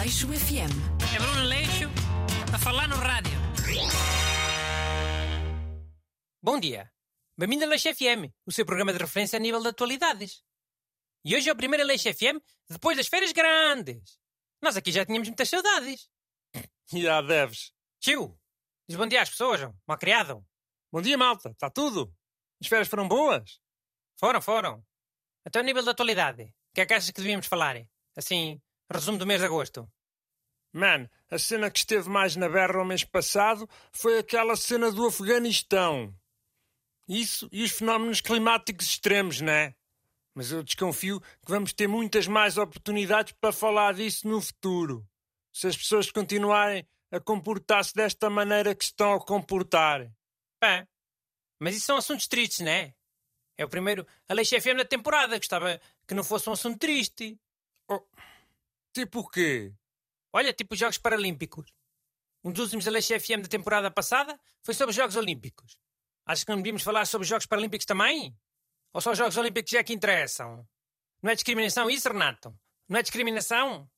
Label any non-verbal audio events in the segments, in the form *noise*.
Aleixo FM. É Bruno Leixo a falar no rádio. Bom dia. Bem-vindo a Leixo FM, o seu programa de referência a nível de atualidades. E hoje é o primeiro Leixo FM depois das férias grandes. Nós aqui já tínhamos muitas saudades. *laughs* Já deves. Tio, diz bom dia às pessoas, mal criado. Bom dia, malta. Está tudo? As férias foram boas? Foram, foram. Até o nível de atualidade. O que é que achas que devíamos falar? Assim, resumo do mês de agosto. Man, a cena que esteve mais na berra o mês passado foi aquela cena do Afeganistão. Isso e os fenómenos climáticos extremos, né? Mas eu desconfio que vamos ter muitas mais oportunidades para falar disso no futuro. Se as pessoas continuarem a comportar-se desta maneira que estão a comportar. Pá, mas isso são assuntos tristes, né? É o primeiro Aleixo FM da temporada. Gostava que não fosse um assunto triste. Oh, tipo o quê? Olha, tipo os Jogos Paralímpicos. Um dos últimos Aleixo FM da temporada passada foi sobre os Jogos Olímpicos. Achas que não devíamos falar sobre os Jogos Paralímpicos também? Ou só os Jogos Olímpicos é que interessam? Não é discriminação isso, Renato? Não é discriminação?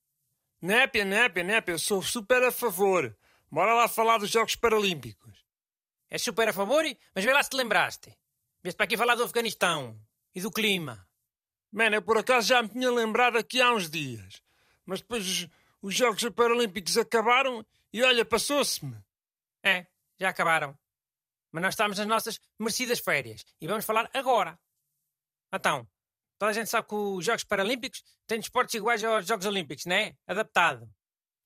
Népia, népia, népia, eu sou super a favor. Bora lá falar dos Jogos Paralímpicos. És super a favor, mas vê lá se te lembraste. Vieste para aqui falar do Afeganistão e do clima. Mano, eu por acaso já me tinha lembrado aqui há uns dias. Mas depois os, os Jogos Paralímpicos acabaram e olha, passou-se-me. É, já acabaram. Mas nós estamos nas nossas merecidas férias e vamos falar agora. Então, toda a gente sabe que os Jogos Paralímpicos têm desportos iguais aos Jogos Olímpicos, não é? Adaptado.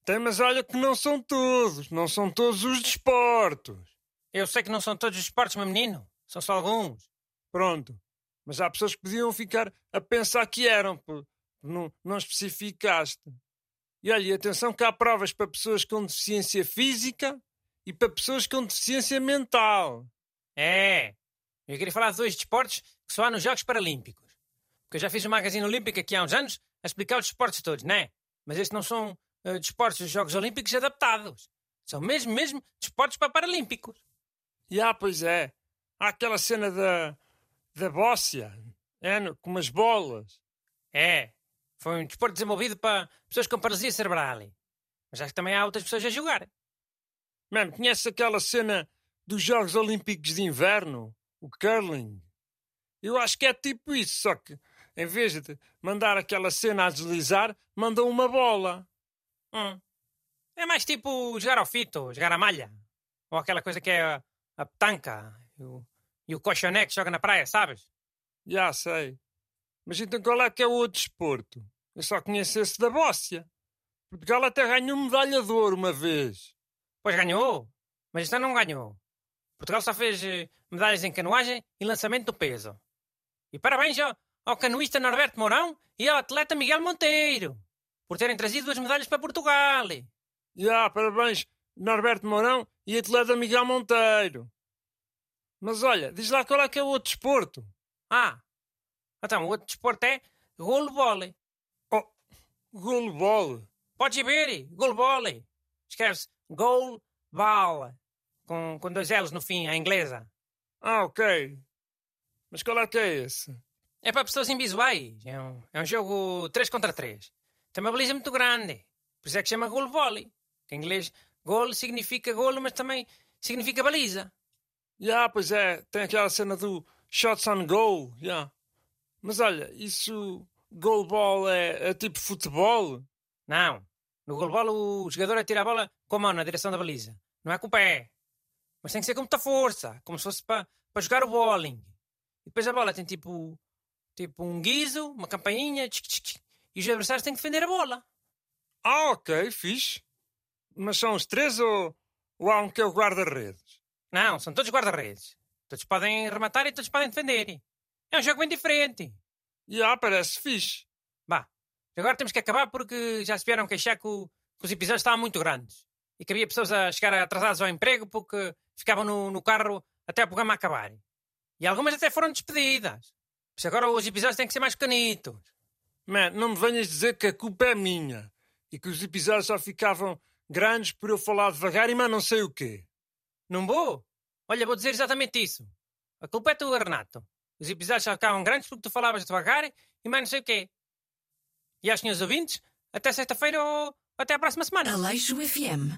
Tem, mas olha que não são todos. Não são todos os desportos. Eu sei que não são todos os esportes, meu menino. São só alguns. Pronto. Mas há pessoas que podiam ficar a pensar que eram, por não, não especificaste. E olha, e atenção que há provas para pessoas com deficiência física e para pessoas com deficiência mental. É. Eu queria falar de dois desportos que só há nos Jogos Paralímpicos. Porque eu já fiz o Magazine Olímpico aqui há uns anos a explicar os desportos todos, não é? Mas estes não são uh, desportos dos Jogos Olímpicos adaptados. São mesmo, mesmo desportos para Paralímpicos. E ah, pois é. Há aquela cena da, da bóssia, é, com umas bolas. É. Foi um desporto desenvolvido para pessoas com paralisia cerebral. Mas acho que também há outras pessoas a jogar. Mano, conhece aquela cena dos Jogos Olímpicos de Inverno? O curling? Eu acho que é tipo isso, só que em vez de mandar aquela cena a deslizar, mandam uma bola. Hum. É mais tipo jogar ao fito, jogar à malha. Ou aquela coisa que é a, a petanca e o, e o que joga na praia, sabes? Já sei. Mas então qual é que é o outro desporto? Eu só conheço esse da bóssia. Portugal até ganhou medalha de ouro uma vez. Pois ganhou, mas ano não ganhou. Portugal só fez eh, medalhas em canoagem e lançamento do peso. E parabéns ao, ao canoísta Norberto Mourão e ao atleta Miguel Monteiro por terem trazido duas medalhas para Portugal. Já, parabéns, Norberto Mourão e atleta Miguel Monteiro. Mas olha, diz lá qual é que é o outro desporto. Ah, então o outro desporto é goalball. Oh, goalball. Podes ver, goalball. Escreve-se goalball, com, com dois L's no fim, a inglesa. Ah, ok. Mas qual é que é esse? É para pessoas invisuais. É um, é um jogo 3 contra 3. Tem uma baliza muito grande. Por isso é que chama. Que em inglês, goal significa golo, mas também significa baliza. Já, pois é, tem aquela cena do shots on goal, já. Mas olha, isso goalball é, é tipo futebol? Não. No goalball o jogador atira a bola com a mão na direção da baliza. Não é com o pé. Mas tem que ser com muita força. Como se fosse para, para jogar o bowling. E depois a bola tem tipo, tipo um guiso, uma campainha. tchic, tchic, e os adversários têm que defender a bola. Ah, ok, fixe. Mas são os três ou, ou há um que é o guarda-redes? Não, são todos guarda-redes. Todos podem rematar e todos podem defender. É um jogo bem diferente. Já, parece fixe. Bah, agora temos que acabar porque já se vieram queixar que, o- que os episódios estavam muito grandes. E que havia pessoas a chegar atrasadas ao emprego porque ficavam no, no carro até o programa acabar. E algumas até foram despedidas. Por isso agora os episódios têm que ser mais pequenitos. Man, não me venhas dizer que a culpa é minha e que os episódios só ficavam grandes por eu falar devagar e mais não sei o quê. Não vou? Olha, vou dizer exatamente isso. A culpa é tua, Renato. Os episódios ficavam grandes porque tu falavas devagar e mais não sei o quê. E aos senhores ouvintes, até sexta-feira ou até a próxima semana. Aleixo FM.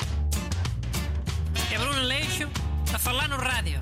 É Bruno Aleixo a falar no rádio.